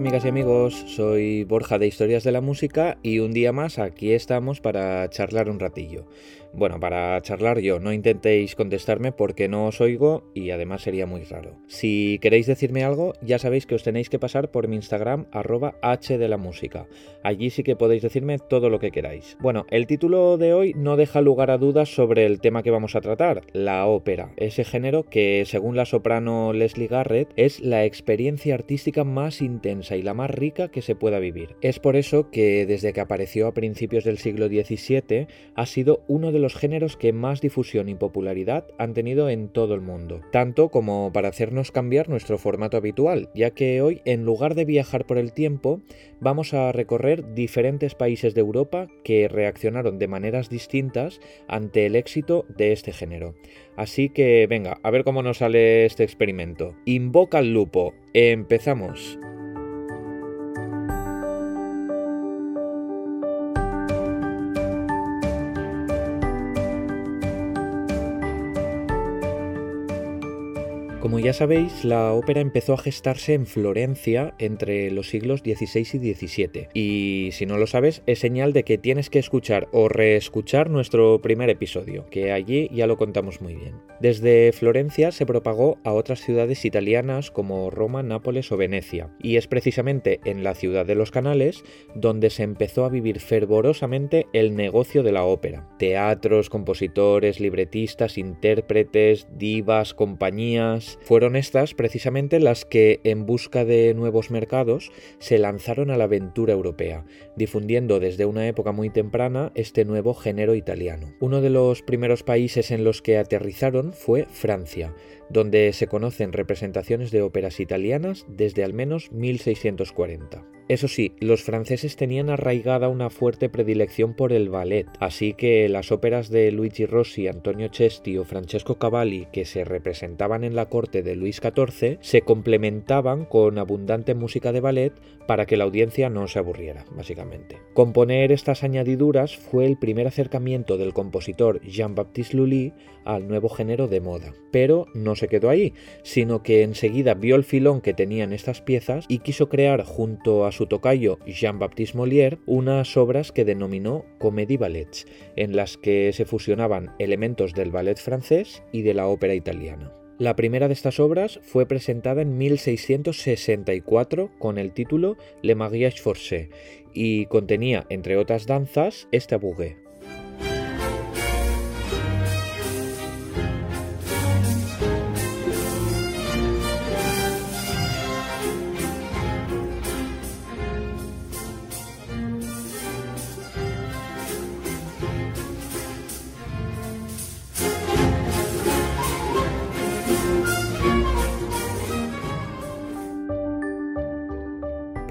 amigas y amigos, soy Borja de Historias de la Música y un día más aquí estamos para charlar un ratillo. Bueno, para charlar yo, no intentéis contestarme porque no os oigo y además sería muy raro. Si queréis decirme algo, ya sabéis que os tenéis que pasar por mi Instagram arroba h de la música. Allí sí que podéis decirme todo lo que queráis. Bueno, el título de hoy no deja lugar a dudas sobre el tema que vamos a tratar, la ópera, ese género que según la soprano Leslie Garrett es la experiencia artística más intensa y la más rica que se pueda vivir. Es por eso que desde que apareció a principios del siglo XVII ha sido uno de los géneros que más difusión y popularidad han tenido en todo el mundo, tanto como para hacernos cambiar nuestro formato habitual, ya que hoy en lugar de viajar por el tiempo, vamos a recorrer diferentes países de Europa que reaccionaron de maneras distintas ante el éxito de este género. Así que venga, a ver cómo nos sale este experimento. Invoca al lupo. Empezamos. Como ya sabéis, la ópera empezó a gestarse en Florencia entre los siglos XVI y XVII. Y si no lo sabes, es señal de que tienes que escuchar o reescuchar nuestro primer episodio, que allí ya lo contamos muy bien. Desde Florencia se propagó a otras ciudades italianas como Roma, Nápoles o Venecia. Y es precisamente en la ciudad de los canales donde se empezó a vivir fervorosamente el negocio de la ópera. Teatros, compositores, libretistas, intérpretes, divas, compañías fueron estas precisamente las que, en busca de nuevos mercados, se lanzaron a la aventura europea, difundiendo desde una época muy temprana este nuevo género italiano. Uno de los primeros países en los que aterrizaron fue Francia, donde se conocen representaciones de óperas italianas desde al menos 1640. Eso sí, los franceses tenían arraigada una fuerte predilección por el ballet, así que las óperas de Luigi Rossi, Antonio Cesti o Francesco Cavalli que se representaban en la corte de Luis XIV se complementaban con abundante música de ballet para que la audiencia no se aburriera, básicamente. Componer estas añadiduras fue el primer acercamiento del compositor Jean-Baptiste Lully al nuevo género de moda, pero no se quedó ahí, sino que enseguida vio el filón que tenían estas piezas y quiso crear junto a su tocayo Jean-Baptiste Molière unas obras que denominó comédie ballets, en las que se fusionaban elementos del ballet francés y de la ópera italiana. La primera de estas obras fue presentada en 1664 con el título Le Mariage Forcé y contenía, entre otras danzas, este bouguet.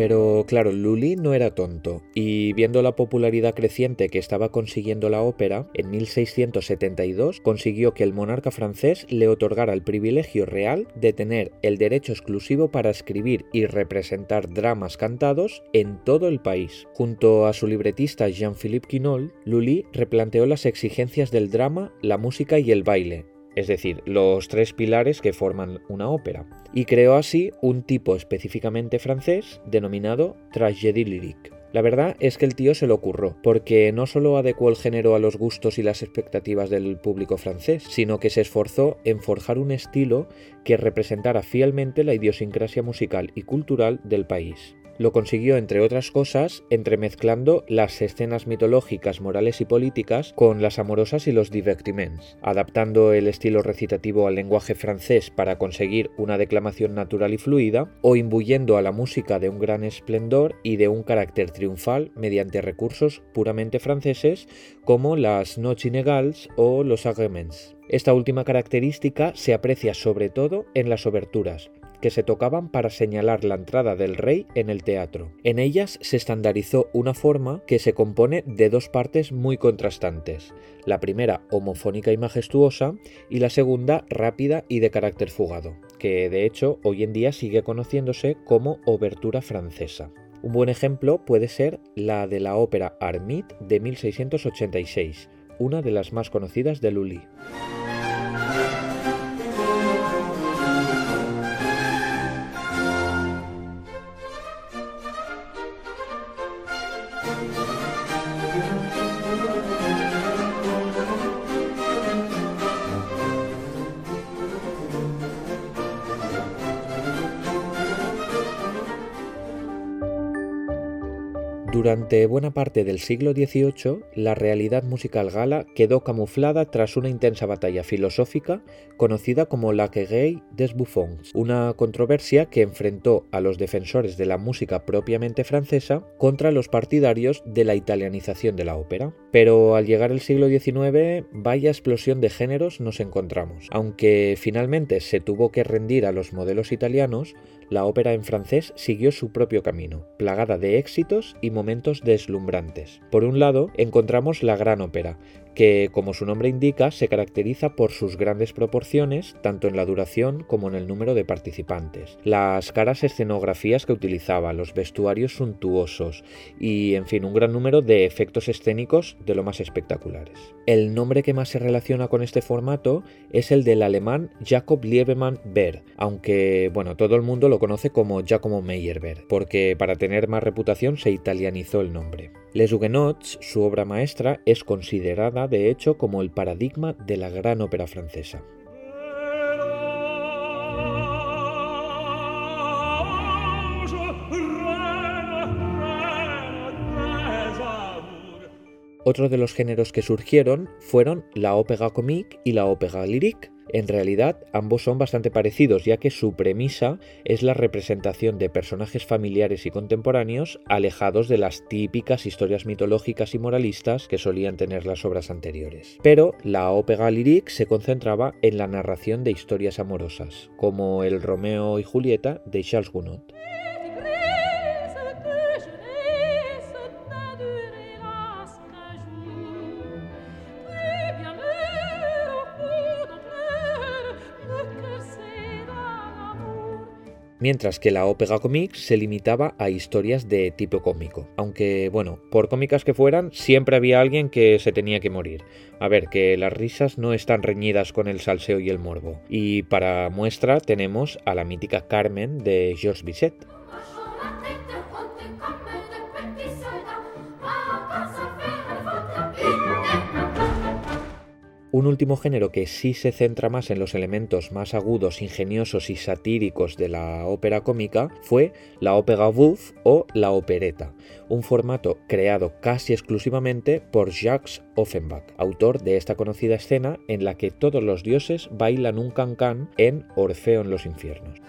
Pero claro, Lully no era tonto, y viendo la popularidad creciente que estaba consiguiendo la ópera, en 1672 consiguió que el monarca francés le otorgara el privilegio real de tener el derecho exclusivo para escribir y representar dramas cantados en todo el país. Junto a su libretista Jean-Philippe Quinault, Lully replanteó las exigencias del drama, la música y el baile, es decir, los tres pilares que forman una ópera, y creó así un tipo específicamente francés denominado tragédie lyrique. La verdad es que el tío se lo ocurrió, porque no solo adecuó el género a los gustos y las expectativas del público francés, sino que se esforzó en forjar un estilo que representara fielmente la idiosincrasia musical y cultural del país. Lo consiguió, entre otras cosas, entremezclando las escenas mitológicas, morales y políticas con las amorosas y los divertiments, adaptando el estilo recitativo al lenguaje francés para conseguir una declamación natural y fluida, o imbuyendo a la música de un gran esplendor y de un carácter triunfal mediante recursos puramente franceses como las noches inégales o los agréments. Esta última característica se aprecia sobre todo en las oberturas, que se tocaban para señalar la entrada del rey en el teatro. En ellas se estandarizó una forma que se compone de dos partes muy contrastantes, la primera homofónica y majestuosa y la segunda rápida y de carácter fugado, que de hecho hoy en día sigue conociéndose como obertura francesa. Un buen ejemplo puede ser la de la ópera Armit de 1686, una de las más conocidas de Lully. Thank you. Durante buena parte del siglo XVIII, la realidad musical gala quedó camuflada tras una intensa batalla filosófica conocida como la Querelle des Buffons, una controversia que enfrentó a los defensores de la música propiamente francesa contra los partidarios de la italianización de la ópera. Pero al llegar el siglo XIX, vaya explosión de géneros nos encontramos. Aunque finalmente se tuvo que rendir a los modelos italianos, la ópera en francés siguió su propio camino, plagada de éxitos y momentos deslumbrantes. Por un lado, encontramos la Gran Ópera, que, como su nombre indica, se caracteriza por sus grandes proporciones, tanto en la duración como en el número de participantes, las caras escenografías que utilizaba, los vestuarios suntuosos y, en fin, un gran número de efectos escénicos de lo más espectaculares. El nombre que más se relaciona con este formato es el del alemán Jacob Liebemann Behr, aunque, bueno, todo el mundo lo conoce como Giacomo Meyerbeer, porque para tener más reputación se italianizó el nombre. Les Huguenots, su obra maestra, es considerada de hecho como el paradigma de la gran ópera francesa. Otro de los géneros que surgieron fueron la ópera comique y la ópera lyrique, en realidad, ambos son bastante parecidos, ya que su premisa es la representación de personajes familiares y contemporáneos alejados de las típicas historias mitológicas y moralistas que solían tener las obras anteriores. Pero la ópera lyrique se concentraba en la narración de historias amorosas, como el Romeo y Julieta de Charles Gounod. Mientras que la ópera comique se limitaba a historias de tipo cómico. Aunque, bueno, por cómicas que fueran, siempre había alguien que se tenía que morir. A ver, que las risas no están reñidas con el salseo y el morbo. Y para muestra tenemos a la mítica Carmen de Georges Bizet. Un último género que sí se centra más en los elementos más agudos, ingeniosos y satíricos de la ópera cómica fue la ópera bouffe o la opereta, un formato creado casi exclusivamente por Jacques Offenbach, autor de esta conocida escena en la que todos los dioses bailan un cancán en Orfeo en los infiernos.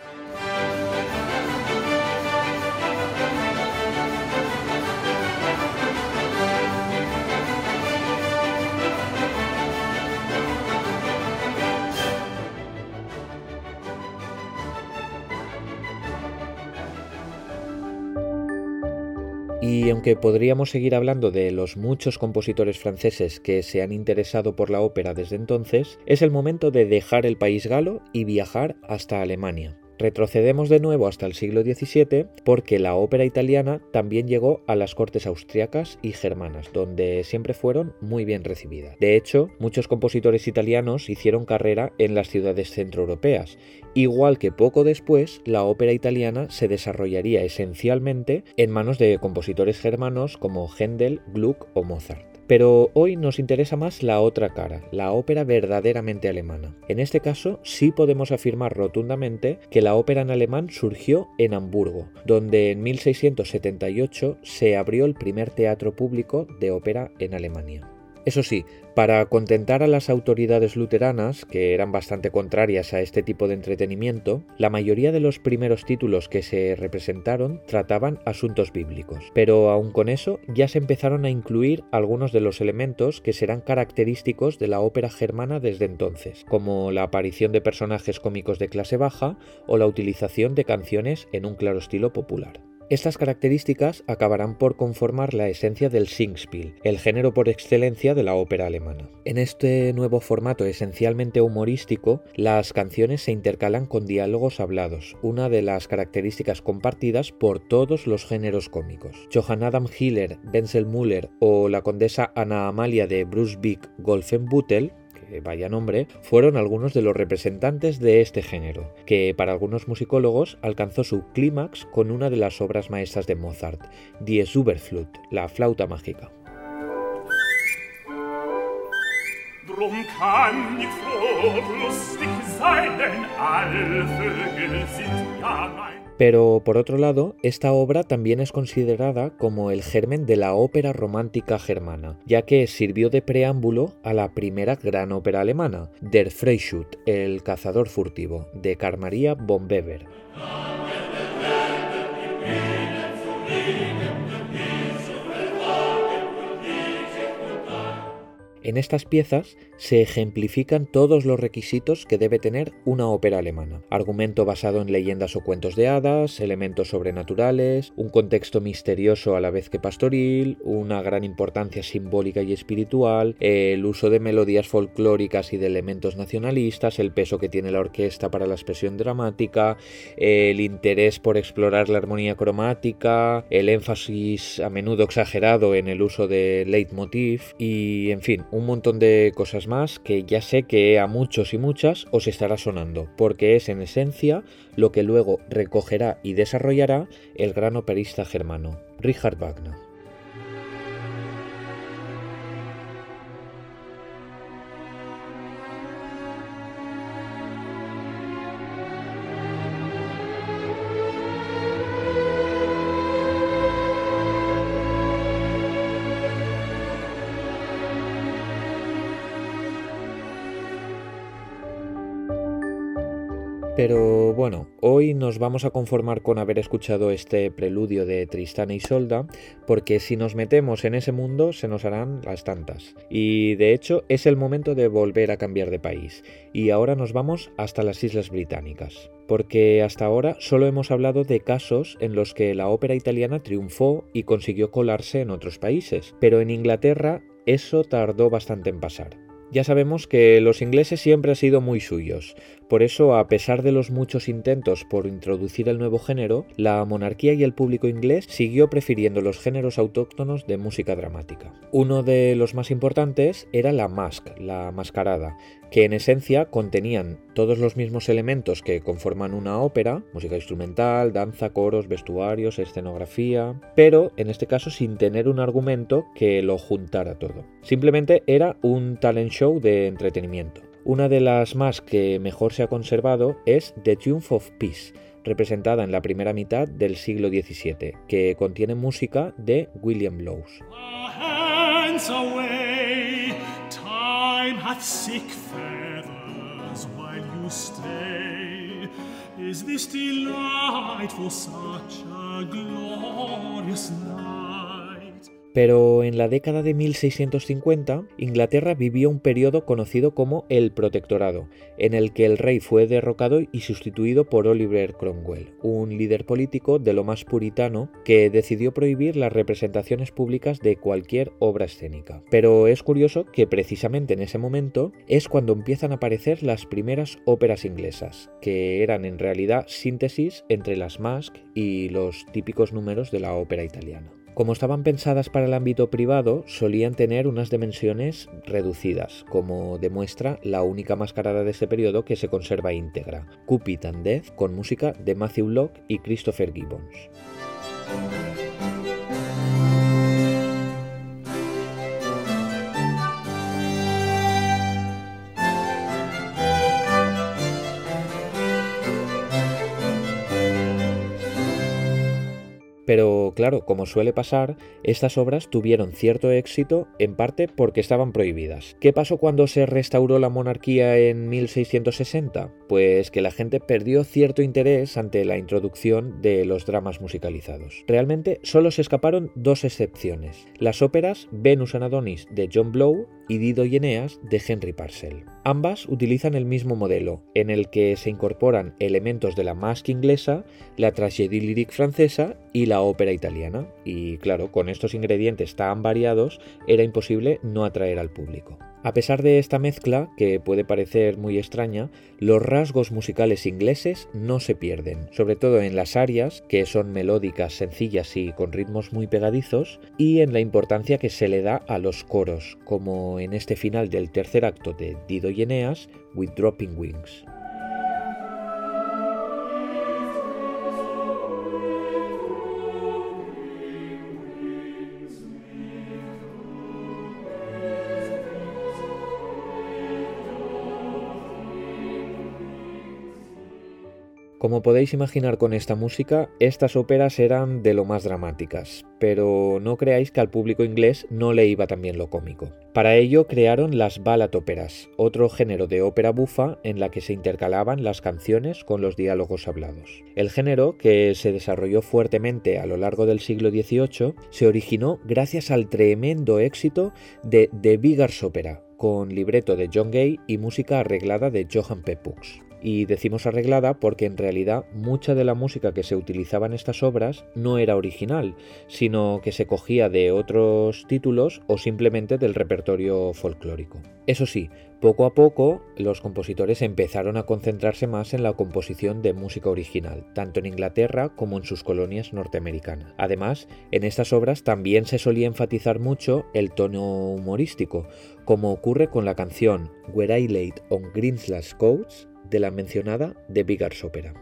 Y aunque podríamos seguir hablando de los muchos compositores franceses que se han interesado por la ópera desde entonces, es el momento de dejar el país galo y viajar hasta Alemania. Retrocedemos de nuevo hasta el siglo XVII porque la ópera italiana también llegó a las cortes austriacas y germanas, donde siempre fueron muy bien recibidas. De hecho, muchos compositores italianos hicieron carrera en las ciudades centroeuropeas, igual que poco después la ópera italiana se desarrollaría esencialmente en manos de compositores germanos como Händel, Gluck o Mozart. Pero hoy nos interesa más la otra cara, la ópera verdaderamente alemana. En este caso sí podemos afirmar rotundamente que la ópera en alemán surgió en Hamburgo, donde en 1678 se abrió el primer teatro público de ópera en Alemania. Eso sí, para contentar a las autoridades luteranas, que eran bastante contrarias a este tipo de entretenimiento, la mayoría de los primeros títulos que se representaron trataban asuntos bíblicos. Pero aun con eso ya se empezaron a incluir algunos de los elementos que serán característicos de la ópera germana desde entonces, como la aparición de personajes cómicos de clase baja o la utilización de canciones en un claro estilo popular. Estas características acabarán por conformar la esencia del Singspiel, el género por excelencia de la ópera alemana. En este nuevo formato esencialmente humorístico, las canciones se intercalan con diálogos hablados, una de las características compartidas por todos los géneros cómicos. Johann Adam Hiller, Wenzel Müller o la condesa Anna Amalia de Brunswick Golfenbüttel vaya nombre, fueron algunos de los representantes de este género, que para algunos musicólogos alcanzó su clímax con una de las obras maestras de Mozart, Die Superflut, la flauta mágica. Pero por otro lado, esta obra también es considerada como el germen de la ópera romántica germana, ya que sirvió de preámbulo a la primera gran ópera alemana, Der Freischütz, el cazador furtivo, de Carl Maria von Weber. En estas piezas se ejemplifican todos los requisitos que debe tener una ópera alemana. Argumento basado en leyendas o cuentos de hadas, elementos sobrenaturales, un contexto misterioso a la vez que pastoril, una gran importancia simbólica y espiritual, el uso de melodías folclóricas y de elementos nacionalistas, el peso que tiene la orquesta para la expresión dramática, el interés por explorar la armonía cromática, el énfasis a menudo exagerado en el uso de leitmotiv y, en fin, un montón de cosas que ya sé que a muchos y muchas os estará sonando, porque es en esencia lo que luego recogerá y desarrollará el gran operista germano, Richard Wagner. Pero bueno, hoy nos vamos a conformar con haber escuchado este preludio de Tristana y Solda, porque si nos metemos en ese mundo se nos harán las tantas. Y de hecho es el momento de volver a cambiar de país, y ahora nos vamos hasta las Islas Británicas porque hasta ahora solo hemos hablado de casos en los que la ópera italiana triunfó y consiguió colarse en otros países, pero en Inglaterra eso tardó bastante en pasar. Ya sabemos que los ingleses siempre han sido muy suyos, por eso, a pesar de los muchos intentos por introducir el nuevo género, la monarquía y el público inglés siguió prefiriendo los géneros autóctonos de música dramática. Uno de los más importantes era la mask, la mascarada, que en esencia contenían todos los mismos elementos que conforman una ópera, música instrumental, danza, coros, vestuarios, escenografía, pero en este caso sin tener un argumento que lo juntara todo. Simplemente era un talent show de entretenimiento. Una de las más que mejor se ha conservado es The Triumph of Peace, representada en la primera mitad del siglo XVII, que contiene música de William Lowes. Pero en la década de 1650, Inglaterra vivió un periodo conocido como el Protectorado, en el que el rey fue derrocado y sustituido por Oliver Cromwell, un líder político de lo más puritano que decidió prohibir las representaciones públicas de cualquier obra escénica. Pero es curioso que precisamente en ese momento es cuando empiezan a aparecer las primeras óperas inglesas, que eran en realidad síntesis entre las masques y los típicos números de la ópera italiana. Como estaban pensadas para el ámbito privado, solían tener unas dimensiones reducidas, como demuestra la única mascarada de este periodo que se conserva íntegra, Cupid and Death, con música de Matthew Locke y Christopher Gibbons. Pero claro, como suele pasar, estas obras tuvieron cierto éxito en parte porque estaban prohibidas. ¿Qué pasó cuando se restauró la monarquía en 1660? Pues que la gente perdió cierto interés ante la introducción de los dramas musicalizados. Realmente solo se escaparon dos excepciones, las óperas Venus and Adonis de John Blow y Dido y Eneas de Henry Parcel. Ambas utilizan el mismo modelo, en el que se incorporan elementos de la masque inglesa, la tragédie lyrique francesa y la ópera italiana. Y claro, con estos ingredientes tan variados era imposible no atraer al público. A pesar de esta mezcla, que puede parecer muy extraña, los rasgos musicales ingleses no se pierden, sobre todo en las arias, que son melódicas, sencillas y con ritmos muy pegadizos, y en la importancia que se le da a los coros, como en este final del tercer acto de Dido y Eneas, With Dropping Wings. Como podéis imaginar con esta música, estas óperas eran de lo más dramáticas, pero no creáis que al público inglés no le iba también lo cómico. Para ello crearon las ballad óperas, otro género de ópera bufa en la que se intercalaban las canciones con los diálogos hablados. El género, que se desarrolló fuertemente a lo largo del siglo XVIII, se originó gracias al tremendo éxito de The Biggers Opera, con libreto de John Gay y música arreglada de Johann Pepux y decimos arreglada porque en realidad mucha de la música que se utilizaba en estas obras no era original, sino que se cogía de otros títulos o simplemente del repertorio folclórico. Eso sí, poco a poco los compositores empezaron a concentrarse más en la composición de música original, tanto en Inglaterra como en sus colonias norteamericanas. Además, en estas obras también se solía enfatizar mucho el tono humorístico, como ocurre con la canción Where I Laid on Greenslash Coats de la mencionada The Biggers Opera.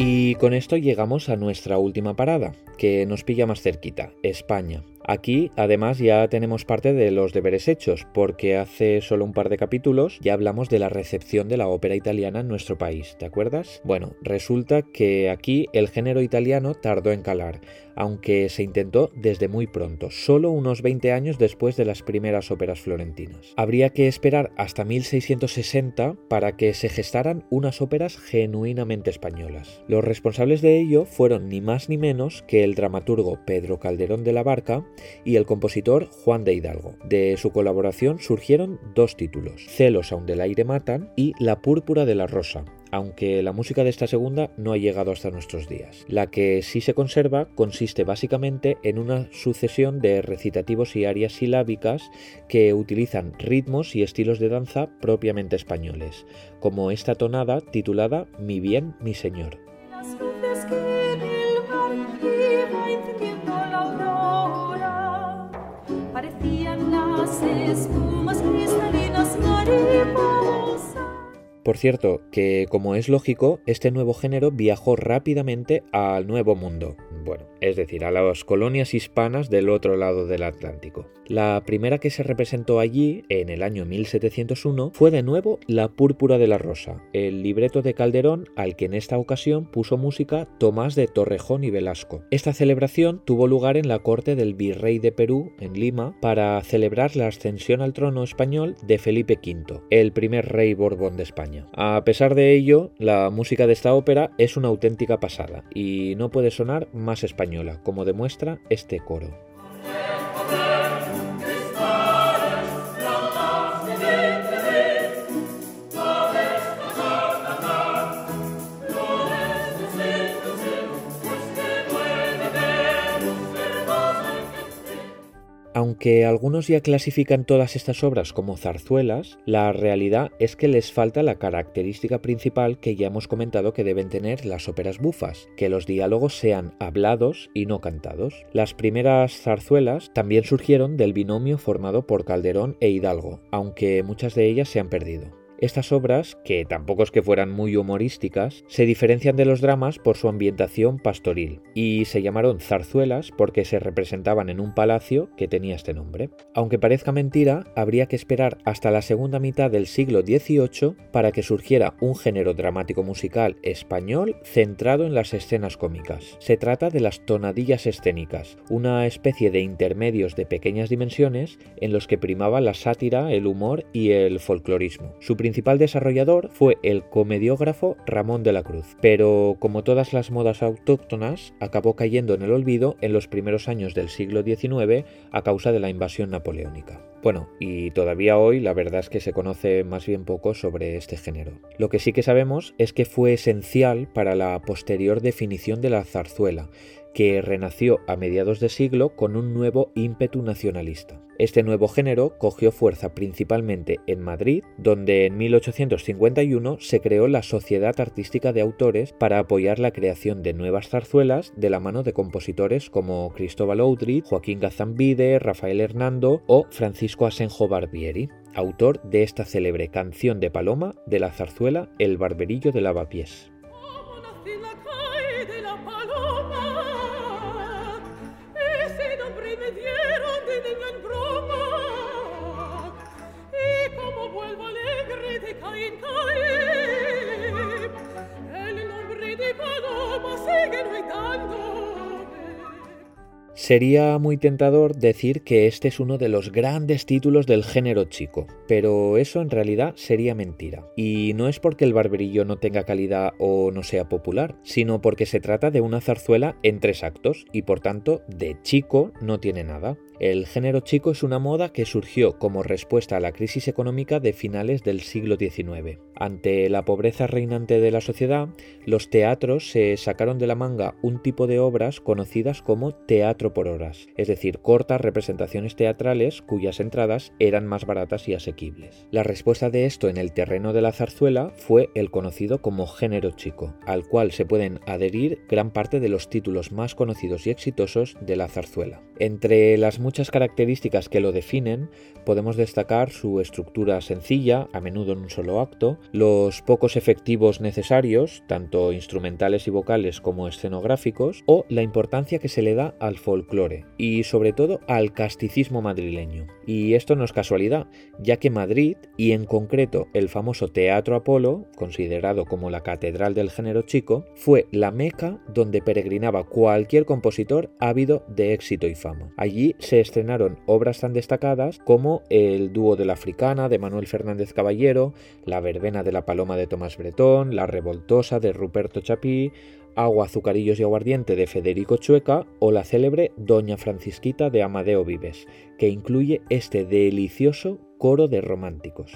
Y con esto llegamos a nuestra última parada, que nos pilla más cerquita, España. Aquí, además, ya tenemos parte de los deberes hechos, porque hace solo un par de capítulos ya hablamos de la recepción de la ópera italiana en nuestro país, ¿te acuerdas? Bueno, resulta que aquí el género italiano tardó en calar, aunque se intentó desde muy pronto, solo unos 20 años después de las primeras óperas florentinas. Habría que esperar hasta 1660 para que se gestaran unas óperas genuinamente españolas. Los responsables de ello fueron ni más ni menos que el dramaturgo Pedro Calderón de la Barca y el compositor Juan de Hidalgo. De su colaboración surgieron dos títulos, Celos aun del aire matan y La púrpura de la rosa, aunque la música de esta segunda no ha llegado hasta nuestros días. La que sí se conserva consiste básicamente en una sucesión de recitativos y arias silábicas que utilizan ritmos y estilos de danza propiamente españoles, como esta tonada titulada Mi bien, mi señor. Parecían las espumas cristalinas por cierto, que como es lógico, este nuevo género viajó rápidamente al Nuevo Mundo, bueno, es decir, a las colonias hispanas del otro lado del Atlántico. La primera que se representó allí, en el año 1701, fue de nuevo La Púrpura de la Rosa, el libreto de Calderón al que en esta ocasión puso música Tomás de Torrejón y Velasco. Esta celebración tuvo lugar en la corte del virrey de Perú, en Lima, para celebrar la ascensión al trono español de Felipe V, el primer rey Borbón de España. A pesar de ello, la música de esta ópera es una auténtica pasada y no puede sonar más española, como demuestra este coro. Aunque algunos ya clasifican todas estas obras como zarzuelas, la realidad es que les falta la característica principal que ya hemos comentado que deben tener las óperas bufas, que los diálogos sean hablados y no cantados. Las primeras zarzuelas también surgieron del binomio formado por Calderón e Hidalgo, aunque muchas de ellas se han perdido. Estas obras, que tampoco es que fueran muy humorísticas, se diferencian de los dramas por su ambientación pastoril y se llamaron zarzuelas porque se representaban en un palacio que tenía este nombre. Aunque parezca mentira, habría que esperar hasta la segunda mitad del siglo XVIII para que surgiera un género dramático musical español centrado en las escenas cómicas. Se trata de las tonadillas escénicas, una especie de intermedios de pequeñas dimensiones en los que primaba la sátira, el humor y el folclorismo. Principal desarrollador fue el comediógrafo Ramón de la Cruz, pero como todas las modas autóctonas, acabó cayendo en el olvido en los primeros años del siglo XIX a causa de la invasión napoleónica. Bueno, y todavía hoy la verdad es que se conoce más bien poco sobre este género. Lo que sí que sabemos es que fue esencial para la posterior definición de la zarzuela, que renació a mediados de siglo con un nuevo ímpetu nacionalista. Este nuevo género cogió fuerza principalmente en Madrid, donde en 1851 se creó la Sociedad Artística de Autores para apoyar la creación de nuevas zarzuelas de la mano de compositores como Cristóbal Audry, Joaquín Gazambide, Rafael Hernando o Francisco Asenjo Barbieri, autor de esta célebre canción de Paloma de la zarzuela El Barberillo de Lavapiés. Sería muy tentador decir que este es uno de los grandes títulos del género chico, pero eso en realidad sería mentira. Y no es porque el barberillo no tenga calidad o no sea popular, sino porque se trata de una zarzuela en tres actos y por tanto de chico no tiene nada. El género chico es una moda que surgió como respuesta a la crisis económica de finales del siglo XIX. Ante la pobreza reinante de la sociedad, los teatros se sacaron de la manga un tipo de obras conocidas como teatro por horas, es decir, cortas representaciones teatrales cuyas entradas eran más baratas y asequibles. La respuesta de esto en el terreno de la zarzuela fue el conocido como género chico, al cual se pueden adherir gran parte de los títulos más conocidos y exitosos de la zarzuela. Entre las muchas características que lo definen, podemos destacar su estructura sencilla, a menudo en un solo acto, los pocos efectivos necesarios, tanto instrumentales y vocales como escenográficos, o la importancia que se le da al folclore y sobre todo al casticismo madrileño. Y esto no es casualidad, ya que Madrid, y en concreto el famoso Teatro Apolo, considerado como la catedral del género chico, fue la meca donde peregrinaba cualquier compositor ávido de éxito y fama. Allí se estrenaron obras tan destacadas como el dúo de la Africana de Manuel Fernández Caballero, la verbena de la Paloma de Tomás Bretón, la revoltosa de Ruperto Chapí, Agua, azucarillos y aguardiente de Federico Chueca o la célebre Doña Francisquita de Amadeo Vives, que incluye este delicioso coro de románticos.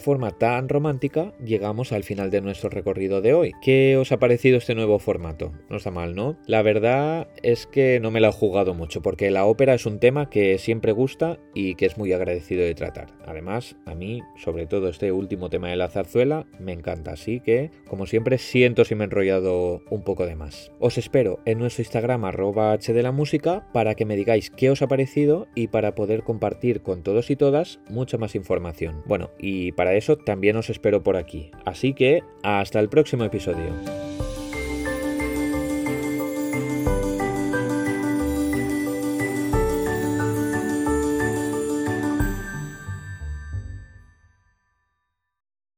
Forma tan romántica llegamos al final de nuestro recorrido de hoy. ¿Qué os ha parecido este nuevo formato? No está mal, ¿no? La verdad es que no me la he jugado mucho porque la ópera es un tema que siempre gusta y que es muy agradecido de tratar. Además, a mí, sobre todo este último tema de la zarzuela, me encanta. Así que, como siempre, siento si me he enrollado un poco de más. Os espero en nuestro Instagram arroba h para que me digáis qué os ha parecido y para poder compartir con todos y todas mucha más información. Bueno, y para eso también os espero por aquí. Así que hasta el próximo episodio.